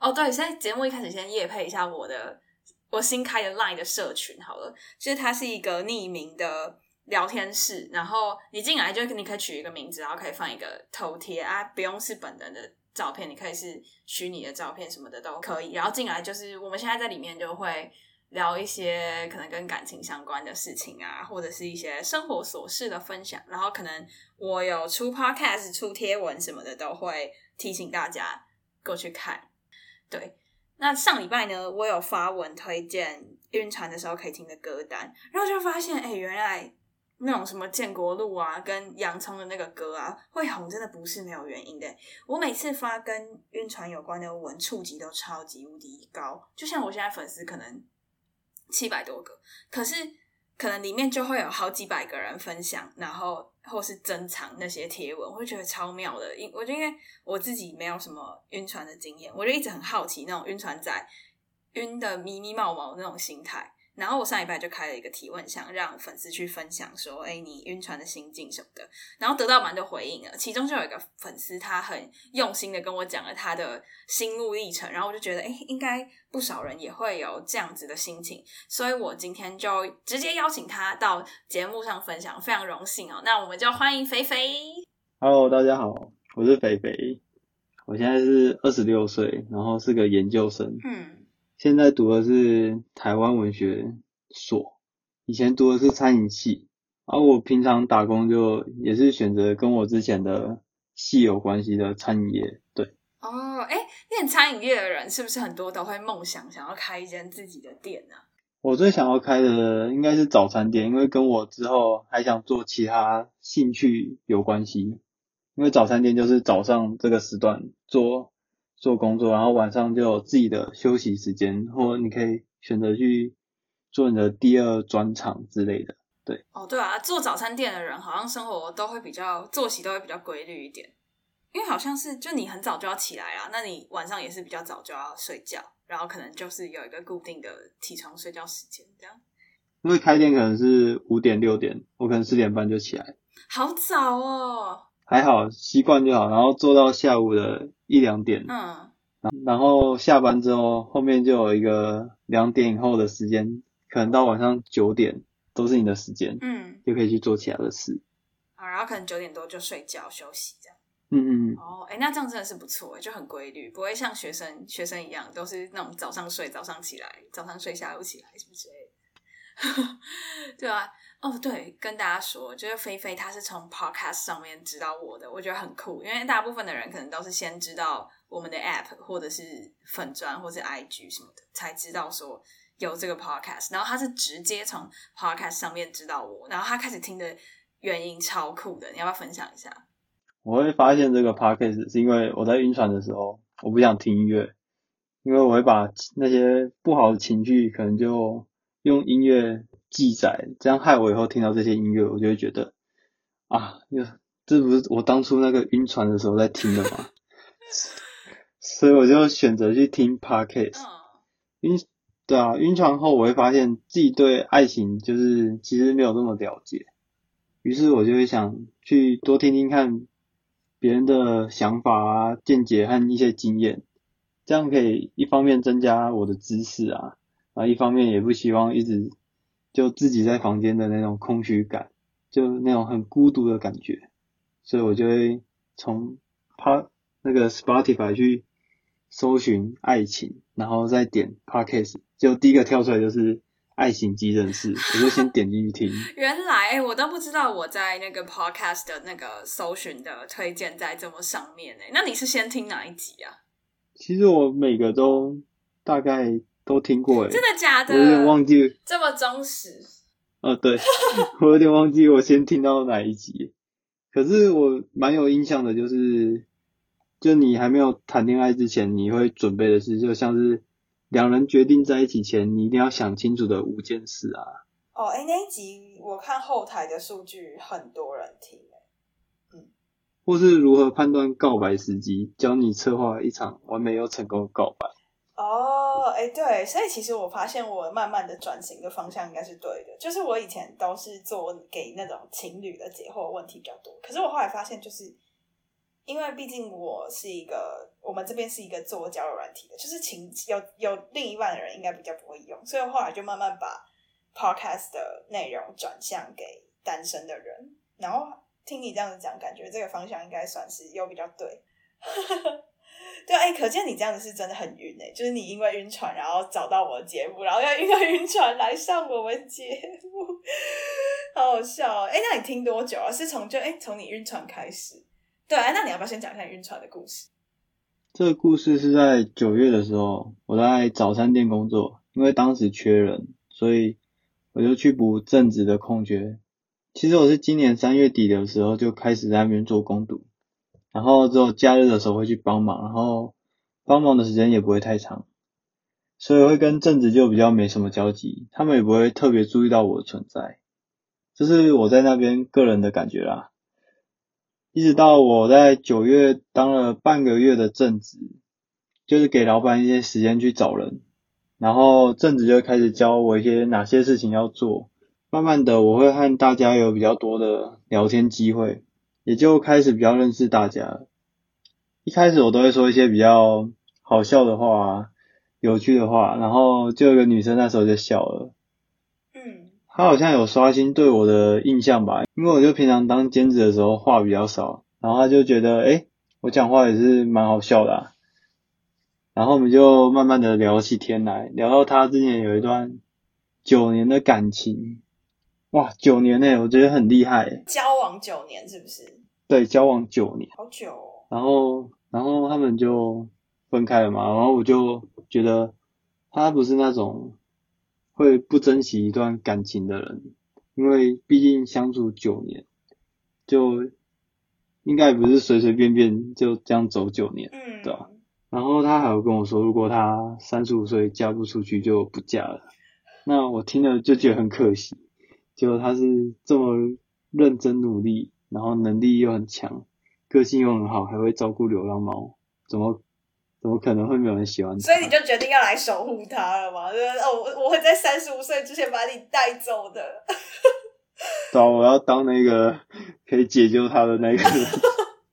哦，对，现在节目一开始先夜配一下我的我新开的 LINE 的社群好了，就是它是一个匿名的聊天室，然后你进来就你可以取一个名字，然后可以放一个头贴啊，不用是本人的照片，你可以是虚拟的照片什么的都可以。然后进来就是我们现在在里面就会聊一些可能跟感情相关的事情啊，或者是一些生活琐事的分享。然后可能我有出 podcast、出贴文什么的，都会提醒大家过去看。对，那上礼拜呢，我有发文推荐晕船的时候可以听的歌单，然后就发现，哎，原来那种什么建国路啊，跟洋葱的那个歌啊会红，真的不是没有原因的。我每次发跟晕船有关的文，触及都超级无敌高，就像我现在粉丝可能七百多个，可是可能里面就会有好几百个人分享，然后或是珍藏那些贴文，我会觉得超妙的。因我就因为我自己没有什么晕船的经验，我就一直很好奇那种晕船仔晕的迷迷冒冒那种心态。然后我上礼拜就开了一个提问箱，让粉丝去分享说：“哎，你晕船的心境什么的。”然后得到蛮多回应了，其中就有一个粉丝，他很用心的跟我讲了他的心路历程，然后我就觉得，哎，应该不少人也会有这样子的心情，所以我今天就直接邀请他到节目上分享，非常荣幸哦。那我们就欢迎肥肥。Hello，大家好，我是肥肥，我现在是二十六岁，然后是个研究生，嗯现在读的是台湾文学所，以前读的是餐饮系，而我平常打工就也是选择跟我之前的系有关系的餐饮业，对，哦，哎，念餐饮业的人是不是很多都会梦想想要开一间自己的店呢、我最想要开的应该是早餐店，因为跟我之后还想做其他兴趣有关系。因为早餐店就是早上这个时段做做工作，然后晚上就有自己的休息时间，或你可以选择去做你的第二专场之类的。对哦，对啊，做早餐店的人好像生活都会比较作息都会比较规律一点，因为好像是就你很早就要起来啊，那你晚上也是比较早就要睡觉，然后可能就是有一个固定的起床睡觉时间，这样因为开店可能是五点六点，我可能四点半就起来，好早哦。还好习惯就好，然后做到下午的一两点，嗯，然后下班之后，后面就有一个两点以后的时间，可能到晚上九点都是你的时间，嗯，就可以去做其他的事。啊，然后可能九点多就睡觉休息这样。嗯嗯，嗯哦，哎，那这样真的是不错，就很规律，不会像学生学生一样，都是那种早上睡，早上起来，早上睡，下午起来，什么之类的。对啊，哦，对，跟大家说，就是菲菲她是从 podcast 上面知道我的，我觉得很酷，因为大部分的人可能都是先知道我们的 app 或者是粉砖或者 IG 什么的，才知道说有这个 podcast，然后他是直接从 podcast 上面知道我，然后他开始听的原因超酷的，你要不要分享一下？我会发现这个 podcast 是因为我在晕船的时候，我不想听音乐，因为我会把那些不好的情绪可能就用音乐记载，这样害我以后听到这些音乐，我就会觉得啊，又这不是我当初那个晕船的时候在听的吗？所以我就选择去听 podcast。嗯晕，对啊，晕船后我会发现自己对爱情就是其实没有那么了解，于是我就会想去多听听看别人的想法啊、见解和一些经验，这样可以一方面增加我的知识啊，啊，一方面也不希望一直就自己在房间的那种空虚感，就那种很孤独的感觉，所以我就会从 p 那个 Spotify 去搜寻爱情，然后再点 Podcast，就第一个跳出来就是爱情急诊室，我就先点进去听。原来、欸、我都不知道我在那个 podcast 的那个搜寻的推荐在这么上面呢、那你是先听哪一集啊？其实我每个都大概都听过诶，真的假的？我有点忘记，这么忠实。呃，对，我有点忘记我先听到哪一集。可是我蛮有印象的，就是就你还没有谈恋爱之前，你会准备的是，就像是两人决定在一起前，你一定要想清楚的五件事啊。哦，哎，那一集我看后台的数据，很多人听，嗯，或是如何判断告白时机，教你策划一场完美又成功的告白。哦，哎，对，所以其实我发现我慢慢的转型的方向应该是对的，就是我以前都是做给那种情侣的解惑问题比较多，可是我后来发现，就是因为毕竟我是一个，我们这边是一个做交友软体的，就是情有有另一半的人应该比较不会用，所以后来就慢慢把 podcast 的内容转向给单身的人，然后听你这样子讲，感觉这个方向应该算是又比较对。对，哎，可见你这样子是真的很晕哎，就是你因为晕船，然后找到我的节目，然后要因为晕船来上我们节目，好好笑哦！哎，那你听多久啊？是从就哎从你晕船开始？对，那你要不要先讲一下晕船的故事？这个故事是在九月的时候，我在早餐店工作，因为当时缺人，所以我就去补正职的空缺。其实我是今年三月底的时候就开始在那边做工读。然后之后假日的时候会去帮忙，然后帮忙的时间也不会太长，所以会跟正职就比较没什么交集，他们也不会特别注意到我的存在，这是我在那边个人的感觉啦。一直到我在九月当了半个月的正职，就是给老板一些时间去找人，然后正职就开始教我一些哪些事情要做，慢慢的我会和大家有比较多的聊天机会。也就开始比较认识大家。一开始我都会说一些比较好笑的话、有趣的话，然后就有个女生那时候就笑了。嗯，她好像有刷新对我的印象吧，因为我就平常当兼职的时候话比较少，然后她就觉得，哎，我讲话也是蛮好笑的。然后我们就慢慢的聊起天来，聊到她之前有一段九年的感情。哇，九年呢，我觉得很厉害。交往九年是不是？对，交往九年，好久。然后，然后他们就分开了嘛。然后我就觉得他不是那种会不珍惜一段感情的人，因为毕竟相处九年，就应该不是随随便便就这样走九年，嗯，对吧？然后他还有跟我说，如果他三十五岁嫁不出去，就不嫁了。那我听了就觉得很可惜。结果他是这么认真努力，然后能力又很强，个性又很好，还会照顾流浪猫，怎么怎么可能会没有人喜欢他？所以你就决定要来守护他了吗？哦，我我会在三十五岁之前把你带走的。对，我要当那个可以解救他的那个人。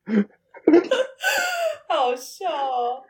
好笑哦！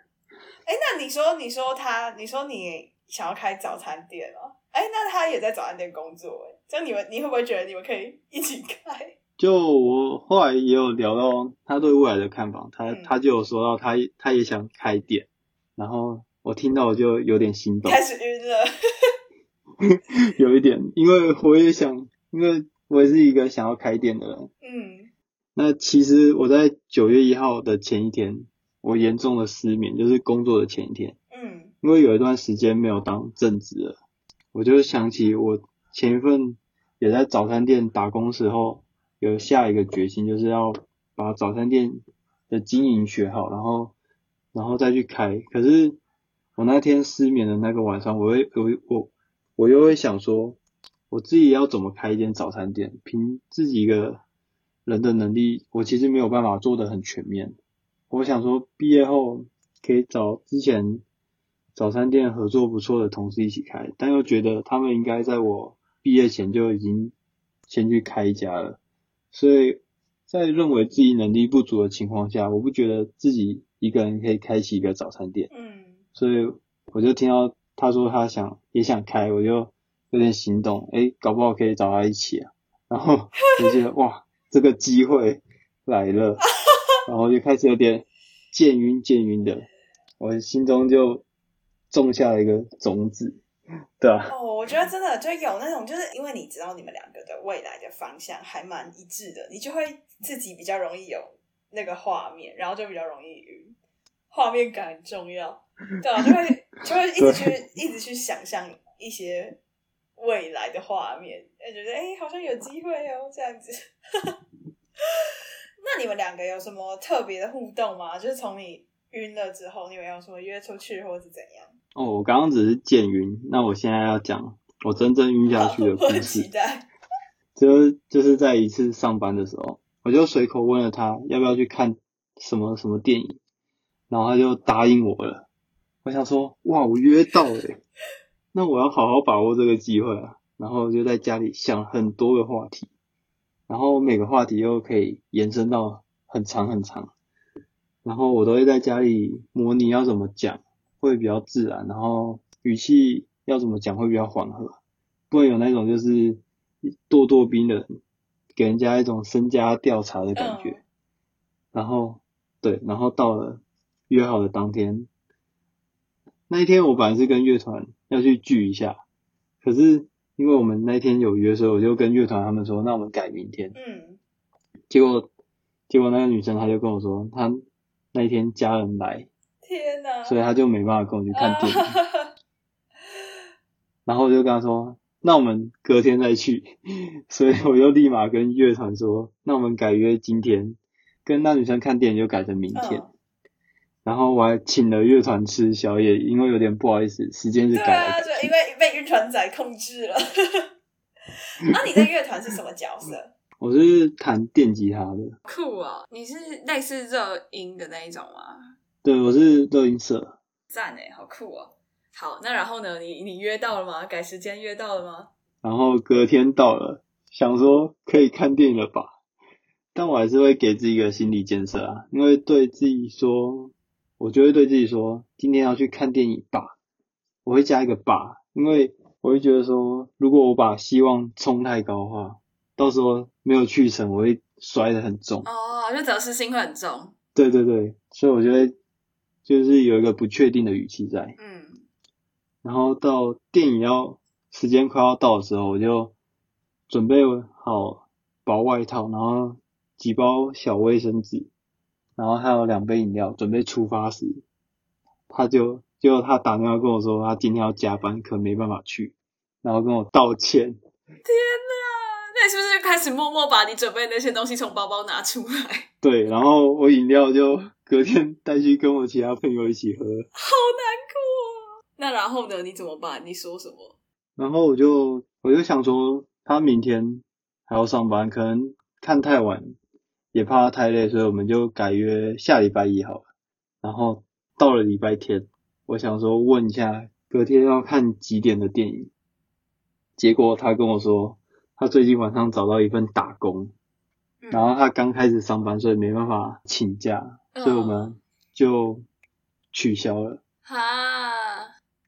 哎，那你说，你说他，你说你想要开早餐店哦？哎，那他也在早餐店工作，哎，这样你们你会不会觉得你们可以一起开？就我后来也有聊到他对未来的看法，他他就有说到他他也想开店，然后我听到我就有点心动，开始晕了，有一点，因为我也想，因为我也是一个想要开店的人，嗯，那其实我在九月一号的前一天，我严重的失眠，就是工作的前一天，嗯，因为有一段时间没有当正职了。我就想起我前一份也在早餐店打工时候，有下一个决心，就是要把早餐店的经营学好，然后然后再去开。可是我那天失眠的那个晚上，我会我我我又会想说，我自己要怎么开一间早餐店？凭自己一个人的能力，我其实没有办法做的很全面。我想说，毕业后可以找之前。早餐店合作不错的同事一起开，但又觉得他们应该在我毕业前就已经先去开一家了，所以在认为自己能力不足的情况下，我不觉得自己一个人可以开启一个早餐店。嗯，所以我就听到他说他想也想开，我就有点心动，哎，搞不好可以找他一起啊。然后 就觉得哇，这个机会来了，然后就开始有点渐晕渐晕的，我心中就。种下了一个种子，对啊。哦，我觉得真的就有那种，就是因为你知道你们两个的未来的方向还蛮一致的，你就会自己比较容易有那个画面，然后就比较容易晕。画面感很重要，对啊，就会就会一直去一直去想象一些未来的画面，就觉得哎，好像有机会哦，这样子。那你们两个有什么特别的互动吗？就是从你晕了之后，你们有什么约出去，或是怎样？哦，我刚刚只是见晕，那我现在要讲我真正晕下去的 故我期事。待。就就是在一次上班的时候，我就随口问了他要不要去看什么什么电影，然后他就答应我了。我想说，哇，我约到了欸，那我要好好把握这个机会啊。然后就在家里想很多个话题，然后每个话题又可以延伸到很长很长，然后我都会在家里模拟要怎么讲会比较自然，然后语气要怎么讲会比较缓和，不会有那种就是咄咄逼人，给人家一种身家调查的感觉。嗯然后对，然后到了约好的当天，那一天我本来是跟乐团要去聚一下，可是因为我们那天有约，所以我就跟乐团他们说，那我们改明天。嗯，结果结果那个女生她就跟我说，她那一天家人来，天哪！所以他就没办法跟我去看电影。啊 然后我就跟他说，那我们隔天再去。所以我又立马跟乐团说，那我们改约今天，跟那女生看电影就改成明天。嗯然后我还请了乐团吃宵夜，因为有点不好意思，时间是改了。对啊。就因为被晕船仔控制了。那、你在乐团是什么角色？我是弹电吉他的，酷哦！你是类似热音的那一种吗？对，我是乐音社。赞哎，好酷哦！好，那然后呢？你你约到了吗？改时间约到了吗？然后隔天到了，想说可以看电影了吧，但我还是会给自己一个心理建设啊，因为对自己说，我就会对自己说，今天要去看电影吧，我会加一个吧，因为我会觉得说，如果我把希望冲太高的话，到时候没有去成，我会摔得很重。哦，就得失心会很重。对对对，所以我觉得就是有一个不确定的语气在。嗯，然后到电影要时间快要到的时候，我就准备好薄外套，然后几包小卫生纸，然后还有两杯饮料，准备出发时，他就就他打电话跟我说，他今天要加班，可能没办法去，然后跟我道歉。天哪！那你是不是就开始默默把你准备的那些东西从包包拿出来？对，然后我饮料就隔天带去跟我其他朋友一起喝，好难过哦。那然后呢？你怎么办？你说什么？然后我就我就想说，他明天还要上班，可能看太晚，也怕他太累，所以我们就改约下礼拜一好了。然后到了礼拜天，我想说问一下隔天要看几点的电影，结果他跟我说，他最近晚上找到一份打工，嗯然后他刚开始上班，所以没办法请假，所以我们就取消了。哈，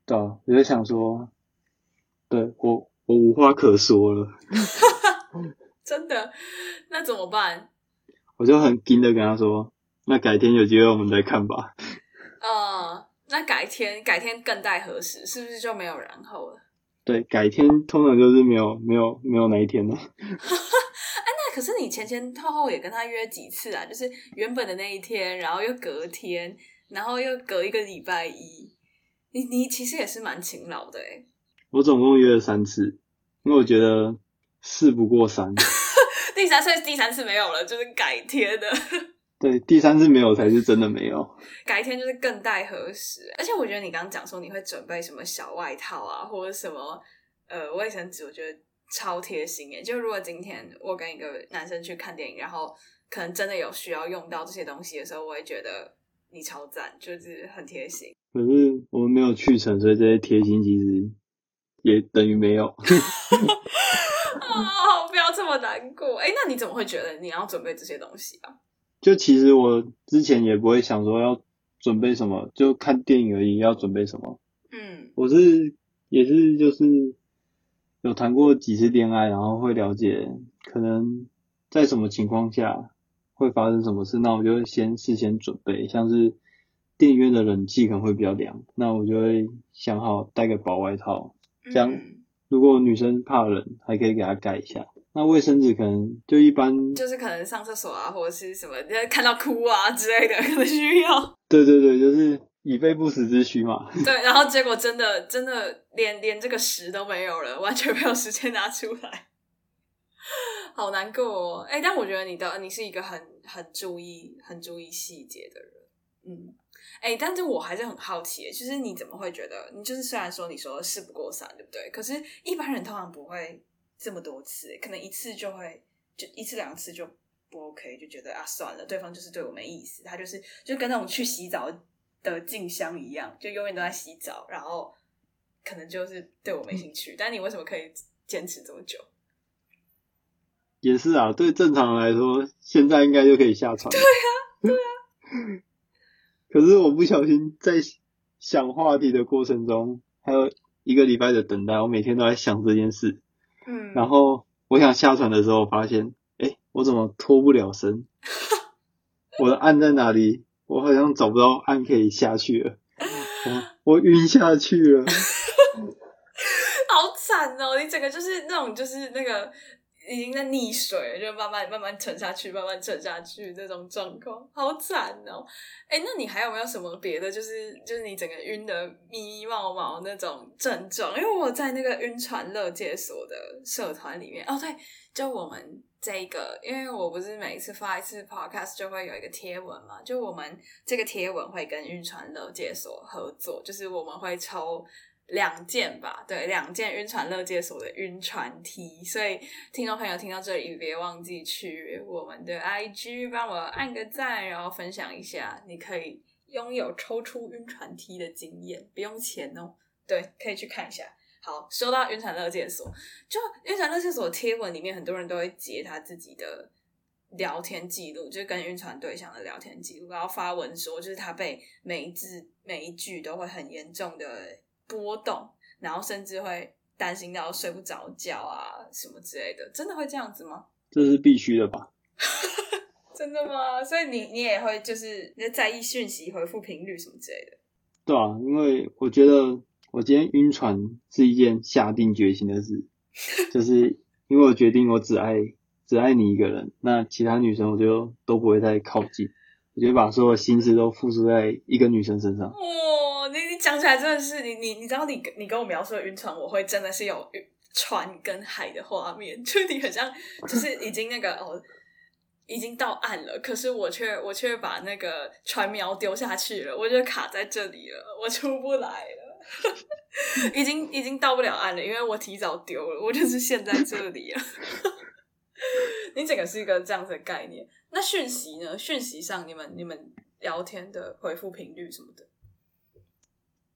对啊，我就想说，对我我无话可说了，真的？那怎么办？我就很硬的跟他说，那改天有机会我们再看吧。呃，那改天改天更待何时？是不是就没有然后了？对，改天通常就是没有没有没有那一天了。那可是你前前后后也跟他约几次啊？就是原本的那一天，然后又隔天，然后又隔一个礼拜一。你你其实也是蛮勤劳的诶我总共约了三次，因为我觉得事不过三。第三次第三次没有了，就是改天的。对，第三次没有才是真的没有。改天就是更待何时？而且我觉得你刚刚讲说你会准备什么小外套啊，或者什么呃卫生纸，我觉得超贴心耶。就如果今天我跟一个男生去看电影，然后可能真的有需要用到这些东西的时候，我会觉得你超赞，就是很贴心。可是我们没有去成，所以这些贴心其实也等于没有。哦，不要这么难过。哎，那你怎么会觉得你要准备这些东西啊？就其实我之前也不会想说要准备什么，就看电影而已，要准备什么。嗯我是也是就是有谈过几次恋爱，然后会了解可能在什么情况下会发生什么事，那我就会先事先准备，像是电影院的冷气可能会比较凉，那我就会想好带个薄外套，这样嗯如果女生怕冷，还可以给她盖一下。那卫生纸可能就一般，就是可能上厕所啊，或者是什么，就是看到哭啊之类的，可能需要。对对对，就是以备不时之需嘛。对，然后结果真的真的连连这个时都没有了，完全没有时间拿出来，好难过哦。哎、但我觉得你的你是一个很很注意很注意细节的人，嗯。哎，但是我还是很好奇，就是你怎么会觉得，你就是虽然说你说事不过三，对不对？可是一般人通常不会这么多次，可能一次就会就一次两次就不 OK，就觉得啊算了，对方就是对我没意思，他就是就跟那种去洗澡的静香一样，就永远都在洗澡，然后可能就是对我没兴趣。但你为什么可以坚持这么久？也是啊，对正常人来说，现在应该就可以下船。对啊，对啊。可是我不小心在想话题的过程中，还有一个礼拜的等待，我每天都在想这件事。嗯。然后我想下船的时候，发现，哎，我怎么脱不了身？我的岸在哪里？我好像找不到岸可以下去了。我晕下去了。好惨哦！你整个就是那种，就是那个。已经在溺水，就慢慢慢慢沉下去，慢慢沉下去这种状况，好惨哦！哎，那你还有没有什么别的？就是就是你整个晕的迷迷毛毛那种症状？因为我在那个晕船乐界所的社团里面，哦对，就我们这个，因为我不是每一次发一次 podcast 就会有一个贴文嘛，就我们这个贴文会跟晕船乐界所合作，就是我们会抽。两件吧，对，两件晕船乐界所的晕船 T，所以听众朋友听到这里，别忘记去我们的 IG 帮我按个赞，然后分享一下，你可以拥有抽出晕船 T 的经验，不用钱哦。对，可以去看一下。好，说到晕船乐界所，就晕船乐界所贴文里面，很多人都会截他自己的聊天记录，就是跟晕船对象的聊天记录，然后发文说，就是他被每一字每一句都会很严重的。波动，然后甚至会担心到睡不着觉啊，什么之类的，真的会这样子吗？这是必须的吧？真的吗？所以你你也会就是你在意讯息回复频率什么之类的？对啊，因为我觉得我今天晕船是一件下定决心的事，就是因为我决定我只爱只爱你一个人，那其他女生我就都不会再靠近，我就把所有心思都付出在一个女生身上。哇你你讲起来真的是你你你知道你你跟我描述的晕船，我会真的是有船跟海的画面，就你很像就是已经那个哦，已经到岸了，可是我却我却把那个船苗丢下去了，我就卡在这里了，我出不来了，已经已经到不了岸了，因为我提早丢了，我就是陷在这里了。你整个是一个这样子的概念，那讯息呢？讯息上你们你们聊天的回复频率什么的？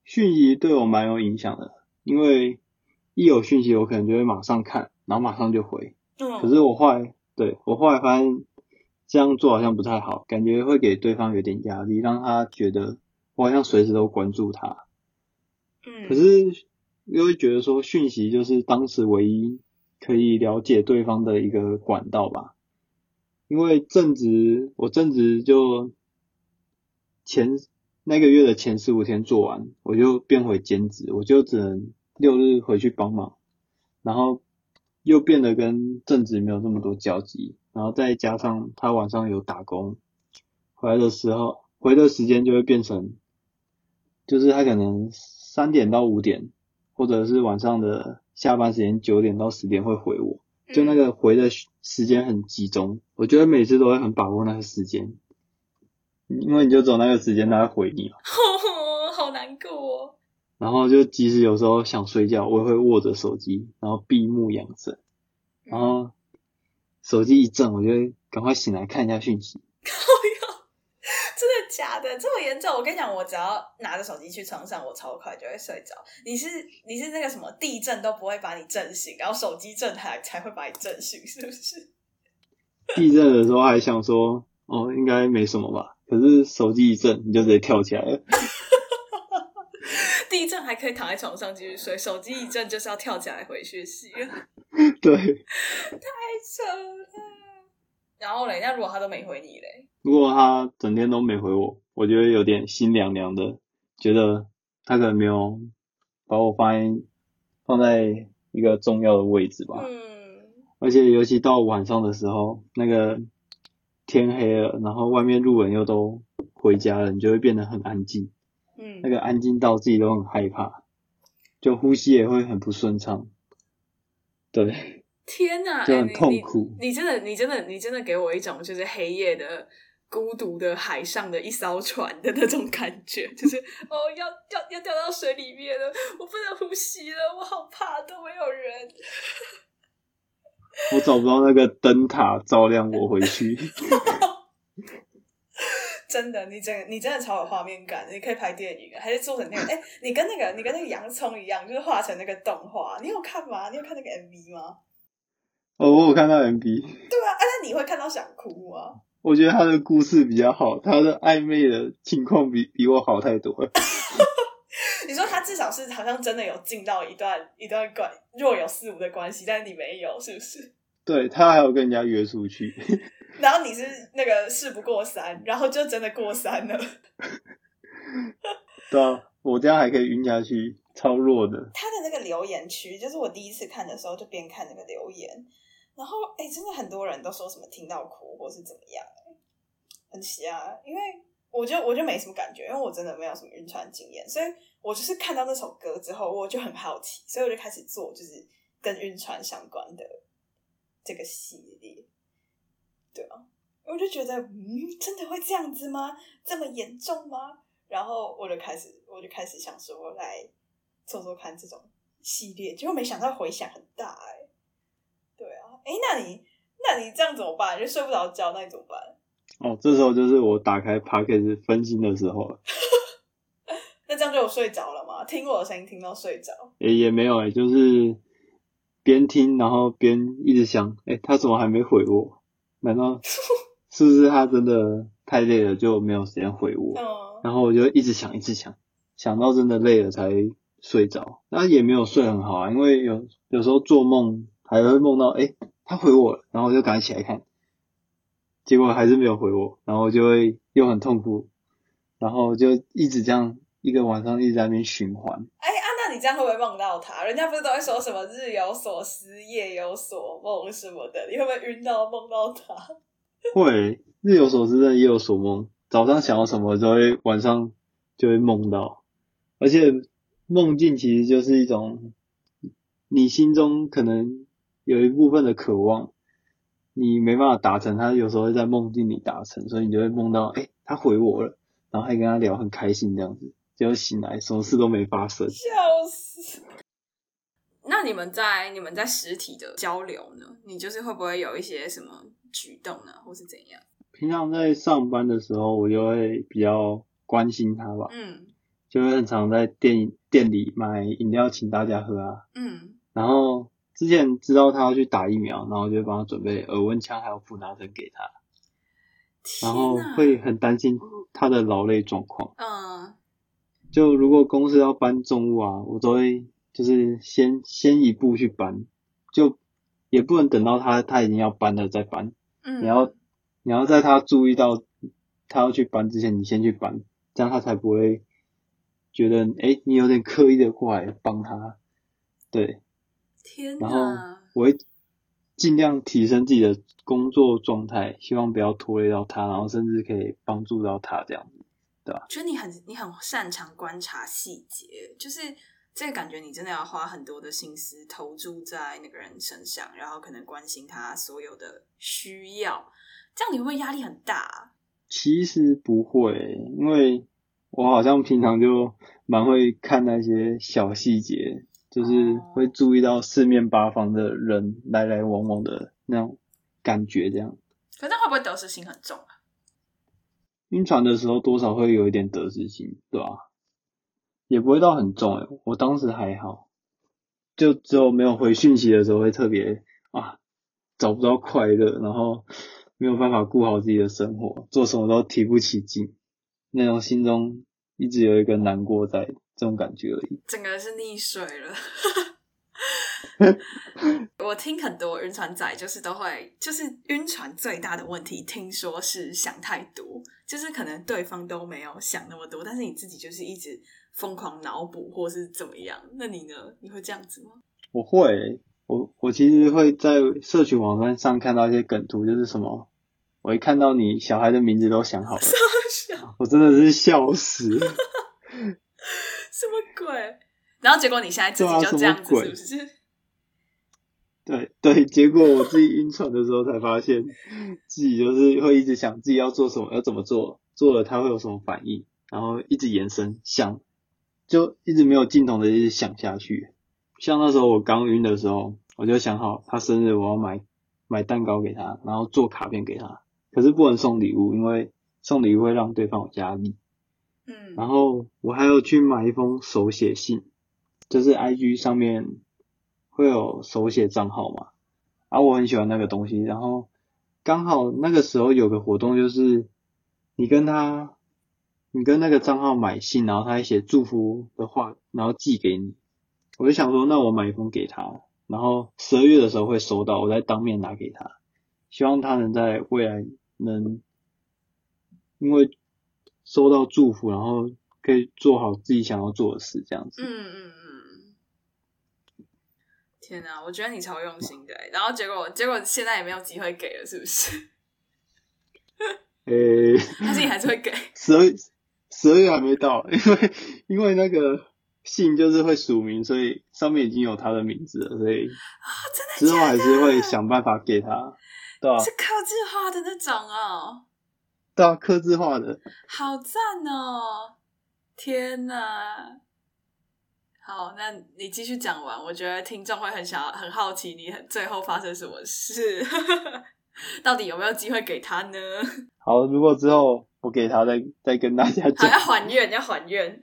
讯息对我蛮有影响的，因为一有讯息，我可能就会马上看，然后马上就回。嗯。可是我后来，对我后来发现这样做好像不太好，感觉会给对方有点压力，让他觉得我好像随时都关注他。嗯。可是又会觉得说，讯息就是当时唯一可以了解对方的一个管道吧。因为正职，我正职就前。那个月的前十五天做完，我就变回兼职，我就只能六日回去帮忙，然后又变得跟正职没有那么多交集，然后再加上他晚上有打工，回来的时候回的时间就会变成，就是他可能三点到五点，或者是晚上的下班时间九点到十点会回我，就那个回的时间很集中，我觉得每次都会很把握那个时间。因为你就走那个时间，他会回你嘛，好难过。然后就即使有时候想睡觉，我也会握着手机，然后闭目养神。然后手机一震，我就会赶快醒来看一下讯息。假的？这么严重？我跟你讲，我只要拿着手机去床上，我超快就会睡着。你是你是那个什么地震都不会把你震醒，然后手机震还才会把你震醒，是不是？地震的时候还想说，哦，应该没什么吧。可是手机一震，你就直接跳起来了。地震还可以躺在床上继续睡，手机一震就是要跳起来回学习。对，太扯了。然后嘞，那如果他都没回你嘞？如果他整天都没回我，我觉得有点心凉凉的，觉得他可能没有把我放在放在一个重要的位置吧。嗯。而且尤其到晚上的时候，那个。天黑了，然后外面路人又都回家了，你就会变得很安静。嗯，那个安静到自己都很害怕，就呼吸也会很不顺畅。对，天哪，就很痛苦。你真的，你真的，你真的给我一种就是黑夜的孤独的海上的一艘船的那种感觉，就是哦，要要要掉到水里面了，我不能呼吸了，我好怕，都没有人。我找不到那个灯塔照亮我回去。真的，你真你真的超有画面感，你可以拍电影，还是做成那个？哎，你跟那个你跟那个洋葱一样，就是画成那个动画。你有看吗？你有看那个 MV 吗？哦，我有看到 MV。对啊，那你会看到想哭吗？我觉得他的故事比较好，他的暧昧的情况比比我好太多了。你说他至少是好像真的有进到一段一段关若有似无的关系，但是你没有，是不是？对他还有跟人家约出去，然后你是那个事不过三，然后就真的过三了。对啊，我这样还可以晕下去，超弱的。他的那个留言区，就是我第一次看的时候，就边看那个留言，然后哎，真的很多人都说什么听到哭或是怎么样，很奇啊。因为我就我就没什么感觉，因为我真的没有什么晕船经验，所以我就是看到那首歌之后，我就很好奇，所以我就开始做就是跟晕船相关的。这个系列，对啊，我就觉得，嗯，真的会这样子吗？这么严重吗？然后我就开始，我就开始想说，来做做看这种系列，结果没想到回响很大，哎，哎，那你，那你这样怎么办？就睡不着觉，那你怎么办？哦，这时候就是我打开 p o c k e t 分心的时候了。那这样就有睡着了吗？听我的声音听到睡着？也也没有，哎，就是。边听，然后边一直想，哎，他怎么还没回我？难道 是不是他真的太累了，就没有时间回我？然后我就一直想，一直想，想到真的累了才睡着。那也没有睡很好啊，因为有有时候做梦还会梦到，哎，他回我了，然后我就赶紧起来看，结果还是没有回我，然后就会又很痛苦，然后就一直这样一个晚上一直在那边循环。哎。你这样会不会梦到他？人家不是都会说什么日有所思，夜有所梦什么的？你会不会晕到梦到他？会，日有所思，夜有所梦。早上想要什么，就会晚上就会梦到。而且梦境其实就是一种你心中可能有一部分的渴望，你没办法达成，他有时候会在梦境里达成，所以你就会梦到，哎，他回我了，然后还跟他聊，很开心这样子。结果醒来，什么事都没发生。笑死！那你们在你们在实体的交流呢？你就是会不会有一些什么举动呢，或是怎样？平常在上班的时候，我就会比较关心他吧。嗯。就会很常在店店里买饮料请大家喝啊。嗯。然后之前知道他要去打疫苗，然后就帮他准备耳温枪还有复拿疼给他。然后会很担心他的劳累状况。嗯。就如果公司要搬重物啊，我都会就是先先一步去搬，就也不能等到他他已经要搬了再搬。嗯。你要你要在他注意到他要去搬之前，你先去搬，这样他才不会觉得哎你有点刻意的过来帮他。对。天然后我会尽量提升自己的工作状态，希望不要拖累到他，然后甚至可以帮助到他这样子。觉得你很你很擅长观察细节，就是这个感觉，你真的要花很多的心思投注在那个人身上，然后可能关心他所有的需要，这样你会不会压力很大？其实不会，因为我好像平常就蛮会看那些小细节，就是会注意到四面八方的人来来往往的那种感觉，这样。可是会不会得失心很重啊？晕船的时候多少会有一点得失心，对吧？也不会到很重诶，我当时还好，就只有没有回讯息的时候会特别啊，找不到快乐，然后没有办法顾好自己的生活，做什么都提不起劲，那种心中一直有一个难过在，这种感觉而已。整个是溺水了。我听很多晕船仔，就是都会，就是晕船最大的问题，听说是想太多，就是可能对方都没有想那么多，但是你自己就是一直疯狂脑补或是怎么样。那你呢？你会这样子吗？我会，我我其实会在社群网站上看到一些梗图，就是什么，我一看到你小孩的名字都想好了，我真的是笑死，什么鬼？然后结果你现在自己就这样子，是不是？对对，结果我自己晕船的时候才发现，自己就是会一直想自己要做什么，要怎么做，做了他会有什么反应，然后一直延伸想，就一直没有尽头的一直想下去。像那时候我刚晕的时候，我就想好他生日我要买买蛋糕给他，然后做卡片给他，可是不能送礼物，因为送礼物会让对方有压力。嗯，然后我还有去买一封手写信，就是 I G 上面会有手写账号嘛，啊，我很喜欢那个东西。然后刚好那个时候有个活动，就是你跟他，你跟那个账号买信，然后他还写祝福的话，然后寄给你。我就想说，那我买一封给他，然后十二月的时候会收到，我再当面拿给他，希望他能在未来能因为。收到祝福，然后可以做好自己想要做的事，这样子。嗯嗯嗯。天哪，我觉得你超用心的，然后结果结果现在也没有机会给了，是不是？诶，但是你还是会给。十二十二月还没到，因为因为那个信就是会署名，所以上面已经有他的名字了，所以啊，真的之后还是会想办法给他，对吧？是刻字化的那种哦。对啊，刻字化的，好赞哦！天哪，好，那你继续讲完，我觉得听众会很想很好奇，你最后发生什么事，到底有没有机会给他呢？好，如果之后我给他，再再跟大家讲，要还愿，要还愿。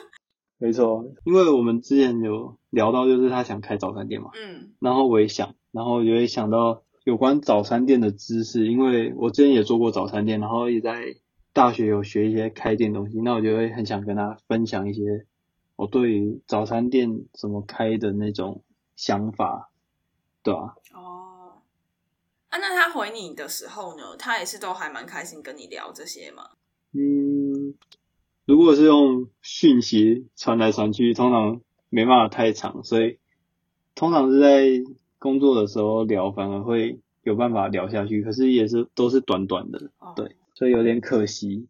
没错，因为我们之前有聊到，就是他想开早餐店嘛，嗯，然后我也想，然后也会想到。有关早餐店的知识，因为我之前也做过早餐店，然后也在大学有学一些开店东西，那我就会很想跟他分享一些我对于早餐店怎么开的那种想法，对吧？哦，啊，那他回你的时候呢，他也是都还蛮开心跟你聊这些吗？嗯，如果是用讯息传来传去，通常没办法太长，所以通常是在。工作的时候聊，反而会有办法聊下去，可是也是都是短短的，对，所以有点可惜。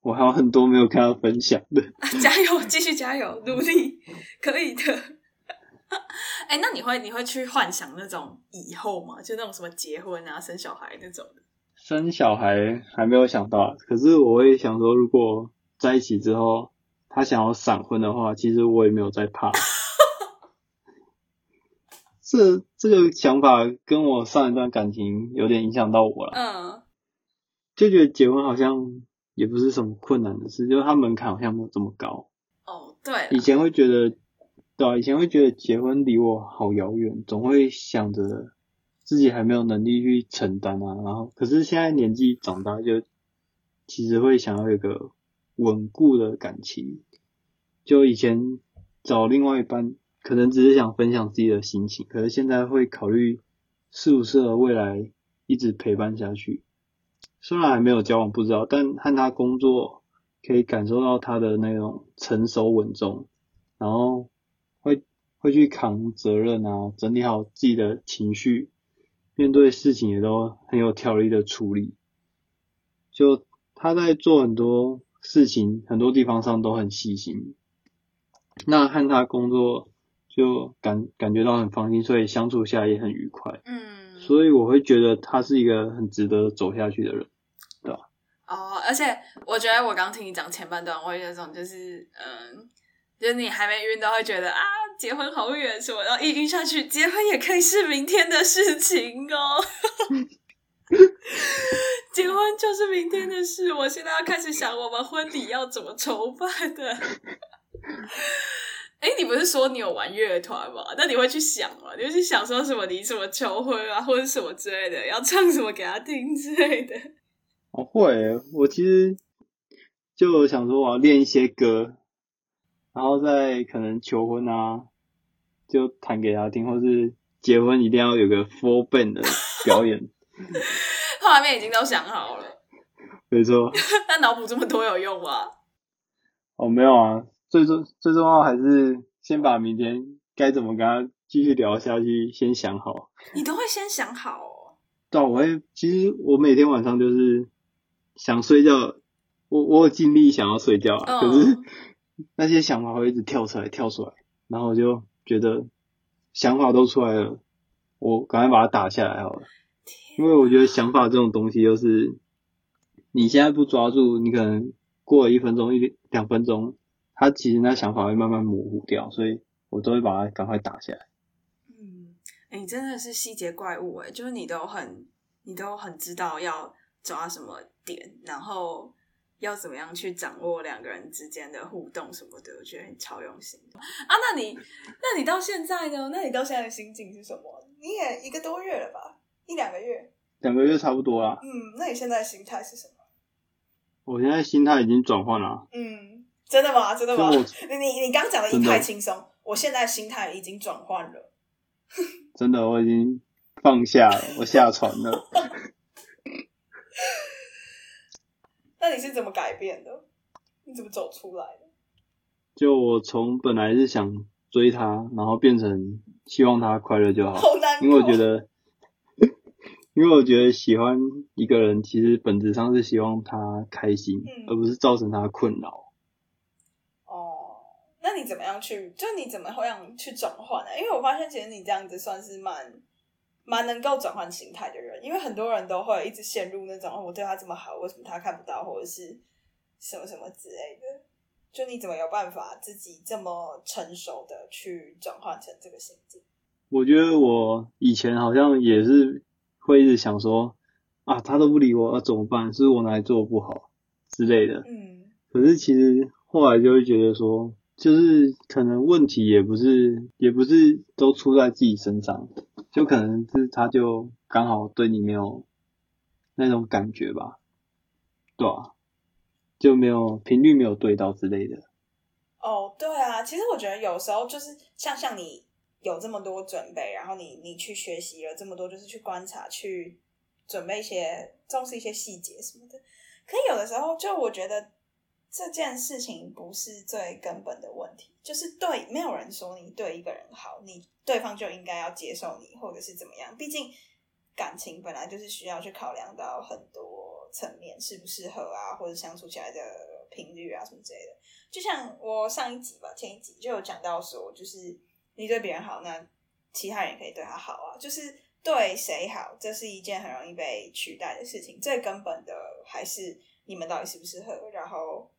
我还有很多没有跟他分享的。加油，继续加油，努力，可以的。哎，那你会你会去幻想那种以后吗？就那种什么结婚啊、生小孩那种的？生小孩还没有想到，可是我会想说，如果在一起之后，他想要闪婚的话，其实我也没有在怕。这这个想法跟我上一段感情有点影响到我了，嗯，就觉得结婚好像也不是什么困难的事，就是它门槛好像没有这么高。哦，对，以前会觉得，对啊，以前会觉得结婚离我好遥远，总会想着自己还没有能力去承担啊。然后，可是现在年纪长大，就其实会想要一个稳固的感情。就以前找另外一半。可能只是想分享自己的心情，可是现在会考虑适不适合未来一直陪伴下去。虽然还没有交往，不知道，但和他工作可以感受到他的那种成熟稳重，然后会会去扛责任啊，整理好自己的情绪，面对事情也都很有条理的处理。就他在做很多事情，很多地方上都很细心。那和他工作。就感感觉到很放心，所以相处下来也很愉快。嗯，所以我会觉得他是一个很值得走下去的人，对吧？哦，而且我觉得我刚听你讲前半段，我有种就是，嗯，就是你还没晕到会觉得啊，结婚好远什么，然后一晕下去，结婚也可以是明天的事情哦。结婚就是明天的事，我现在要开始想我们婚礼要怎么筹办的。哎，你不是说你有玩乐团吗？那你会去想吗？你会去想说什么？你什么求婚啊，或者什么之类的，要唱什么给他听之类的？我会，我其实就想说我要练一些歌，然后再可能求婚啊，就弹给他听，或是结婚一定要有个 full band 的表演。画面已经都想好了。没错。那脑补这么多有用吗？哦，没有啊。最重最重要还是先把明天该怎么跟他继续聊下去先想好。你都会先想好哦。对，我会。其实我每天晚上就是想睡觉，我我有尽力想要睡觉啊，可是那些想法会一直跳出来跳出来，然后我就觉得想法都出来了，我赶快把它打下来好了。因为我觉得想法这种东西，就是你现在不抓住，你可能过了一分钟、一两分钟，他其实那想法会慢慢模糊掉，所以我都会把它赶快打下来。嗯，哎，你真的是细节怪物哎，就是你都很，你都很知道要抓什么点，然后要怎么样去掌握两个人之间的互动什么的，我觉得你超用心啊。那你，那你到现在呢？那你到现在的心境是什么？你也一个多月了吧？一两个月，两个月差不多啦。嗯，那你现在心态是什么？我现在心态已经转换了。嗯，真的吗？真的吗？你你你刚讲的一太轻松，我现在心态已经转换了。真的，我已经放下了，我下船了。那你是怎么改变的？你怎么走出来的？就我从本来是想追他，然后变成希望他快乐就好。好难因为我觉得。因为我觉得喜欢一个人，其实本质上是希望他开心，而不是造成他困扰。你怎么样去？就你怎么会让去转换呢？因为我发现，其实你这样子算是蛮蛮能够转换心态的人。因为很多人都会一直陷入那种“我对他这么好，为什么他看不到”或者是什么什么之类的。就你怎么有办法自己这么成熟的去转换成这个心境？我觉得我以前好像也是。会一直想说啊，他都不理我，要怎么办？是我哪里做的不好之类的。嗯。可是其实后来就会觉得说，就是可能问题也不是，也不是都出在自己身上，就可能是他就刚好对你没有那种感觉吧，对啊，就没有频率没有对到之类的。哦，对啊，其实我觉得有时候就是像像你。有这么多准备，然后你你去学习了这么多，就是去观察、去准备一些重视一些细节什么的。可有的时候，就我觉得这件事情不是最根本的问题，就是对没有人说你对一个人好，你对方就应该要接受你，或者是怎么样。毕竟感情本来就是需要去考量到很多层面，适不适合啊，或者相处起来的频率啊什么之类的。就像我上一集吧，前一集就有讲到说，就是。你对别人好，那其他人也可以对他好啊。就是对谁好，这是一件很容易被取代的事情。最根本的还是你们到底适不适合，然后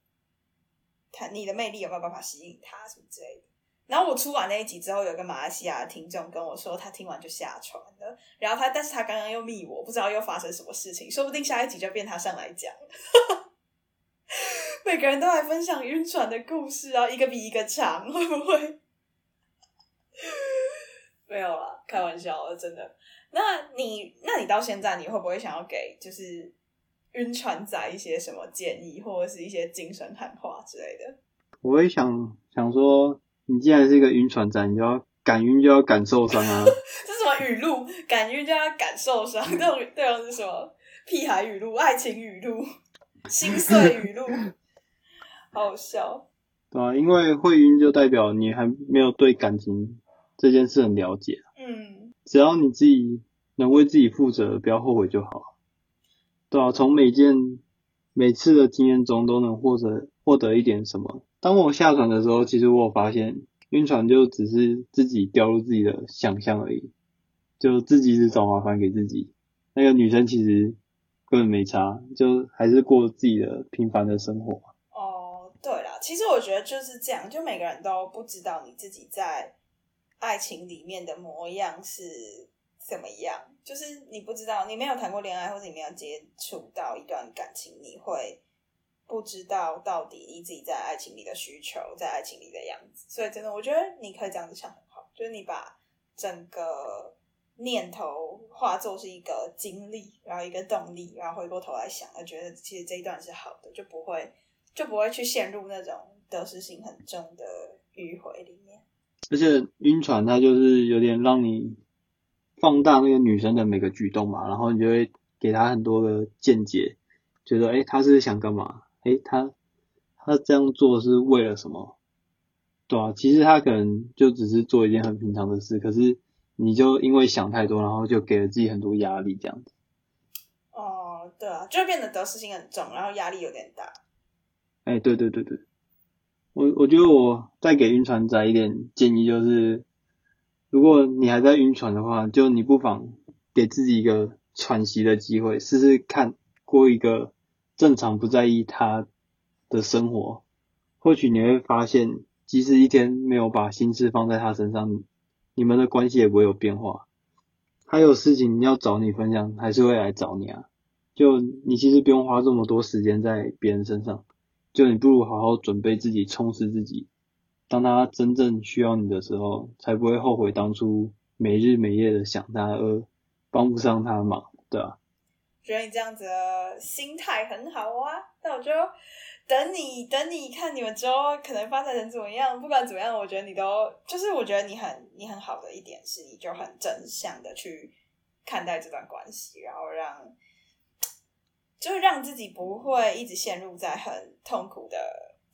他你的魅力有没有办法吸引他什么之类的。然后我出完那一集之后，有个马来西亚的听众跟我说，他听完就下船了。然后他，但是他刚刚又密我，不知道又发生什么事情，说不定下一集就变他上来讲。每个人都来分享晕船的故事啊，一个比一个长，会不会？没有啦，开玩笑，真的。那你，那你到现在，你会不会想要给就是晕船仔一些什么建议，或者是一些精神喊话之类的？我会想想说，你既然是一个晕船仔，你就要敢晕就要敢受伤啊！这是什么语录？敢晕就要敢受伤，这种这种是什么屁孩语录、爱情语录、心碎语录？好笑。对啊，因为会晕就代表你还没有对感情。这件事很了解，嗯，只要你自己能为自己负责，不要后悔就好。对啊，从每件每次的经验中都能获得获得一点什么。当我下船的时候，其实我有发现，晕船就只是自己掉入自己的想象而已，就自己是找麻烦给自己。那个女生其实根本没差，就还是过自己的平凡的生活。哦，对了，其实我觉得就是这样，就每个人都不知道你自己在。爱情里面的模样是怎么样？就是你不知道，你没有谈过恋爱，或者你没有接触到一段感情，你会不知道到底你自己在爱情里的需求，在爱情里的样子。所以，真的，我觉得你可以这样子想很好，就是你把整个念头化作是一个经历，然后一个动力，然后回过头来想，我觉得其实这一段是好的，就不会就不会去陷入那种得失心很重的迂回里面。而且晕船，它就是有点让你放大那个女生的每个举动嘛，然后你就会给她很多的见解，觉得哎，她是想干嘛？哎，她她这样做是为了什么？对啊，其实她可能就只是做一件很平常的事，可是你就因为想太多，然后就给了自己很多压力，这样子。哦，对啊，就变得得失心很重，然后压力有点大。哎，对对对对。我我觉得我再给晕船仔一点建议，就是如果你还在晕船的话，就你不妨给自己一个喘息的机会，试试看过一个正常不在意他的生活，或许你会发现，即使一天没有把心思放在他身上，你们的关系也不会有变化。还有事情要找你分享，还是会来找你啊。就你其实不用花这么多时间在别人身上，就你不如好好准备自己，充实自己。当他真正需要你的时候，才不会后悔当初没日没夜的想他而帮不上他忙，对吧？觉得你这样子的心态很好啊，那我就等你等你看你们之后可能发展成怎么样。不管怎么样，我觉得你都就是我觉得你很你很好的一点是，你就很正向的去看待这段关系，然后让就是让自己不会一直陷入在很痛苦的。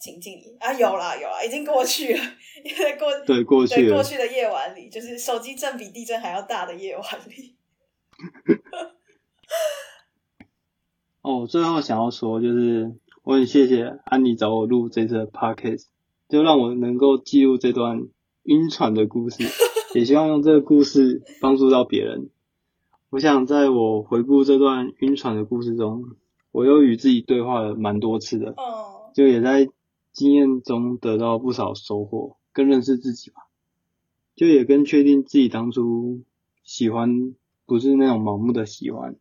情境里啊，有啦有啦，已经过去了，因为过对过去过去的夜晚里，就是手机震比地震还要大的夜晚里。哦，最后想要说，就是我很谢谢安妮找我录这次 podcast，就让我能够记录这段晕船的故事，也希望用这个故事帮助到别人。我想在我回顾这段晕船的故事中，我又与自己对话了蛮多次的，哦，就也在。经验中得到不少收获，更认识自己吧，就也更确定自己当初喜欢不是那种盲目的喜欢，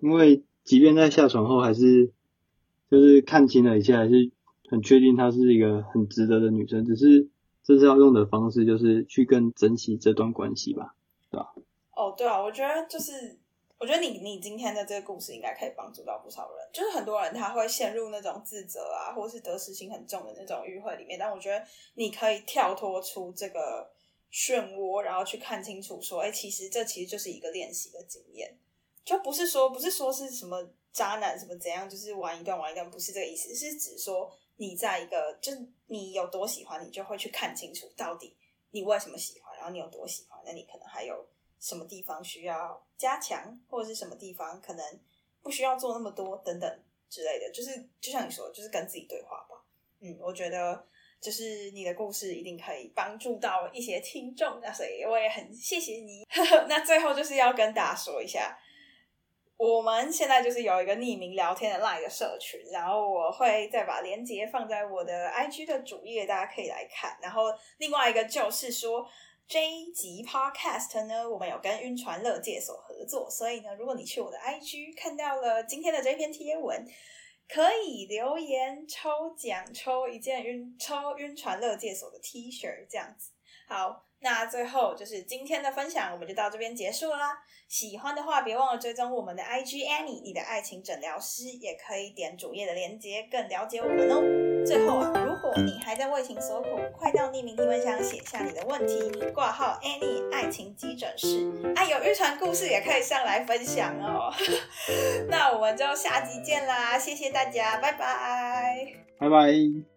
因为即便在下船后，还是就是看清了一切，还是很确定她是一个很值得的女生，只是这是要用的方式，就是去更珍惜这段关系吧，对吧？哦，对啊，我觉得就是。我觉得你你今天的这个故事应该可以帮助到不少人，就是很多人他会陷入那种自责啊，或是得失心很重的那种迂回里面。但我觉得你可以跳脱出这个漩涡，然后去看清楚，说，哎，其实这其实就是一个练习的经验，就不是说不是说是什么渣男什么怎样，就是玩一段玩一段，不是这个意思，是指说你在一个就你有多喜欢，你就会去看清楚到底你为什么喜欢，然后你有多喜欢，那你可能还有。什么地方需要加强，或者是什么地方可能不需要做那么多等等之类的，就是就像你说，就是跟自己对话吧。嗯，我觉得就是你的故事一定可以帮助到一些听众，那所以我也很谢谢你。那最后就是要跟大家说一下，我们现在就是有一个匿名聊天的 LINE 的社群，然后我会再把链接放在我的 IG 的主页，大家可以来看。然后另外一个就是说。这一集 Podcast 呢，我们有跟晕船乐界所合作，所以呢，如果你去我的 IG 看到了今天的这篇贴文，可以留言抽奖，抽一件晕抽晕船乐界所的 T 恤，这样子。好，那最后就是今天的分享，我们就到这边结束啦。喜欢的话，别忘了追踪我们的 IG Annie，你的爱情诊疗师，也可以点主页的链接，更了解我们哦。最后啊，如果你还在为情所苦，快到匿名提问箱写下你的问题，挂号 Any 爱情急诊室，啊，有日常故事也可以上来分享哦。那我们就下集见啦，谢谢大家，拜拜，拜拜。